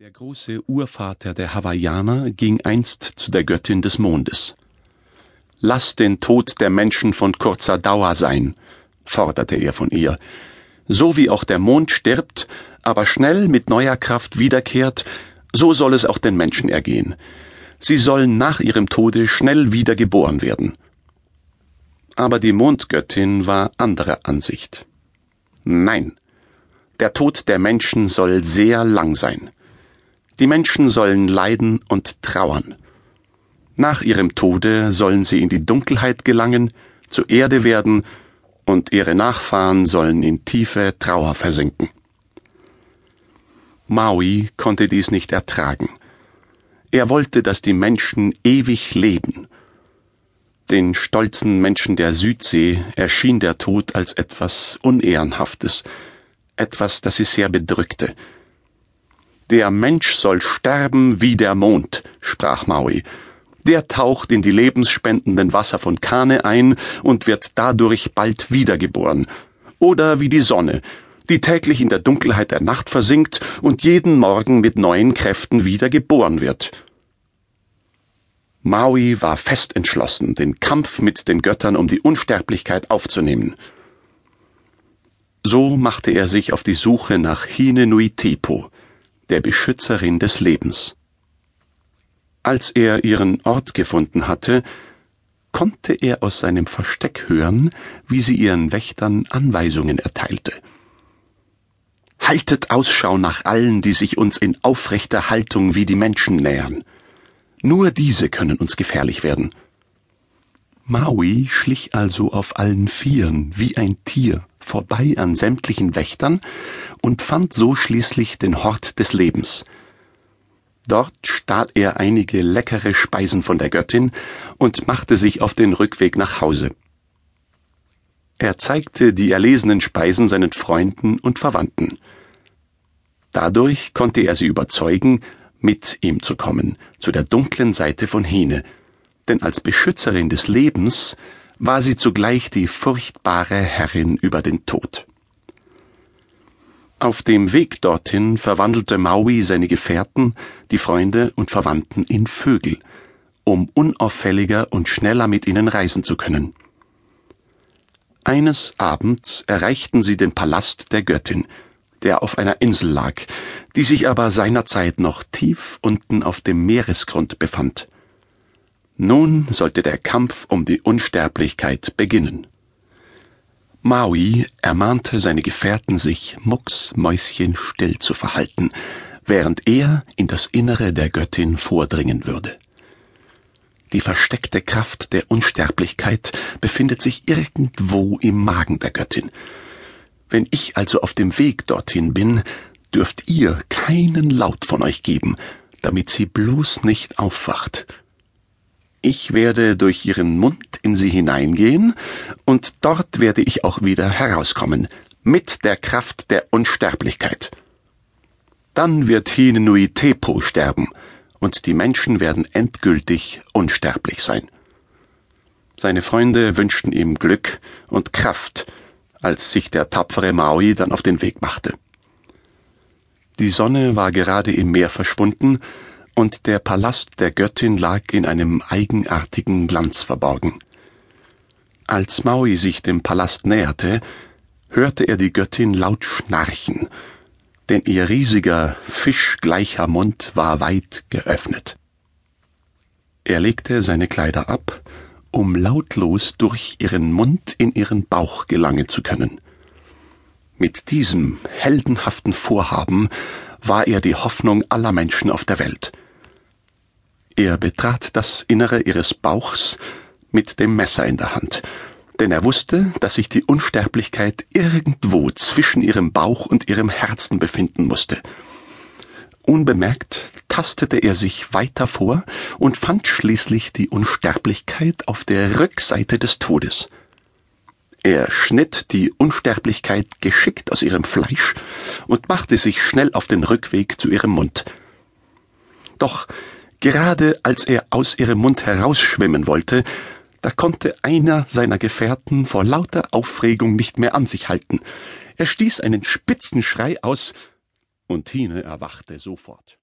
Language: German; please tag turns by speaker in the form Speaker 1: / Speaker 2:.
Speaker 1: Der große Urvater der Hawaiianer ging einst zu der Göttin des Mondes. Lass den Tod der Menschen von kurzer Dauer sein, forderte er von ihr, so wie auch der Mond stirbt, aber schnell mit neuer Kraft wiederkehrt, so soll es auch den Menschen ergehen. Sie sollen nach ihrem Tode schnell wieder geboren werden. Aber die Mondgöttin war anderer Ansicht. Nein, der Tod der Menschen soll sehr lang sein. Die Menschen sollen leiden und trauern. Nach ihrem Tode sollen sie in die Dunkelheit gelangen, zur Erde werden, und ihre Nachfahren sollen in tiefe Trauer versinken. Maui konnte dies nicht ertragen. Er wollte, dass die Menschen ewig leben. Den stolzen Menschen der Südsee erschien der Tod als etwas Unehrenhaftes, etwas, das sie sehr bedrückte. Der Mensch soll sterben wie der Mond, sprach Maui. Der taucht in die lebensspendenden Wasser von Kane ein und wird dadurch bald wiedergeboren. Oder wie die Sonne, die täglich in der Dunkelheit der Nacht versinkt und jeden Morgen mit neuen Kräften wieder geboren wird. Maui war fest entschlossen, den Kampf mit den Göttern um die Unsterblichkeit aufzunehmen. So machte er sich auf die Suche nach Hine Nui Tepo, der Beschützerin des Lebens. Als er ihren Ort gefunden hatte, konnte er aus seinem Versteck hören, wie sie ihren Wächtern Anweisungen erteilte. Haltet Ausschau nach allen, die sich uns in aufrechter Haltung wie die Menschen nähern. Nur diese können uns gefährlich werden. Maui schlich also auf allen Vieren wie ein Tier vorbei an sämtlichen Wächtern und fand so schließlich den Hort des Lebens. Dort stahl er einige leckere Speisen von der Göttin und machte sich auf den Rückweg nach Hause. Er zeigte die erlesenen Speisen seinen Freunden und Verwandten. Dadurch konnte er sie überzeugen, mit ihm zu kommen, zu der dunklen Seite von Hine, denn als Beschützerin des Lebens war sie zugleich die furchtbare Herrin über den Tod. Auf dem Weg dorthin verwandelte Maui seine Gefährten, die Freunde und Verwandten in Vögel, um unauffälliger und schneller mit ihnen reisen zu können. Eines Abends erreichten sie den Palast der Göttin, der auf einer Insel lag, die sich aber seinerzeit noch tief unten auf dem Meeresgrund befand. Nun sollte der Kampf um die Unsterblichkeit beginnen. Maui ermahnte seine Gefährten, sich mucksmäuschenstill zu verhalten, während er in das Innere der Göttin vordringen würde. Die versteckte Kraft der Unsterblichkeit befindet sich irgendwo im Magen der Göttin. Wenn ich also auf dem Weg dorthin bin, dürft ihr keinen Laut von euch geben, damit sie bloß nicht aufwacht ich werde durch ihren Mund in sie hineingehen, und dort werde ich auch wieder herauskommen, mit der Kraft der Unsterblichkeit. Dann wird Hinenui Tepo sterben, und die Menschen werden endgültig unsterblich sein. Seine Freunde wünschten ihm Glück und Kraft, als sich der tapfere Maui dann auf den Weg machte. Die Sonne war gerade im Meer verschwunden, und der Palast der Göttin lag in einem eigenartigen Glanz verborgen. Als Maui sich dem Palast näherte, hörte er die Göttin laut schnarchen, denn ihr riesiger, fischgleicher Mund war weit geöffnet. Er legte seine Kleider ab, um lautlos durch ihren Mund in ihren Bauch gelangen zu können. Mit diesem heldenhaften Vorhaben war er die Hoffnung aller Menschen auf der Welt. Er betrat das Innere ihres Bauchs mit dem Messer in der Hand, denn er wusste, dass sich die Unsterblichkeit irgendwo zwischen ihrem Bauch und ihrem Herzen befinden musste. Unbemerkt tastete er sich weiter vor und fand schließlich die Unsterblichkeit auf der Rückseite des Todes. Er schnitt die Unsterblichkeit geschickt aus ihrem Fleisch und machte sich schnell auf den Rückweg zu ihrem Mund. Doch Gerade als er aus ihrem Mund herausschwimmen wollte, da konnte einer seiner Gefährten vor lauter Aufregung nicht mehr an sich halten. Er stieß einen spitzen Schrei aus, und Hine erwachte sofort.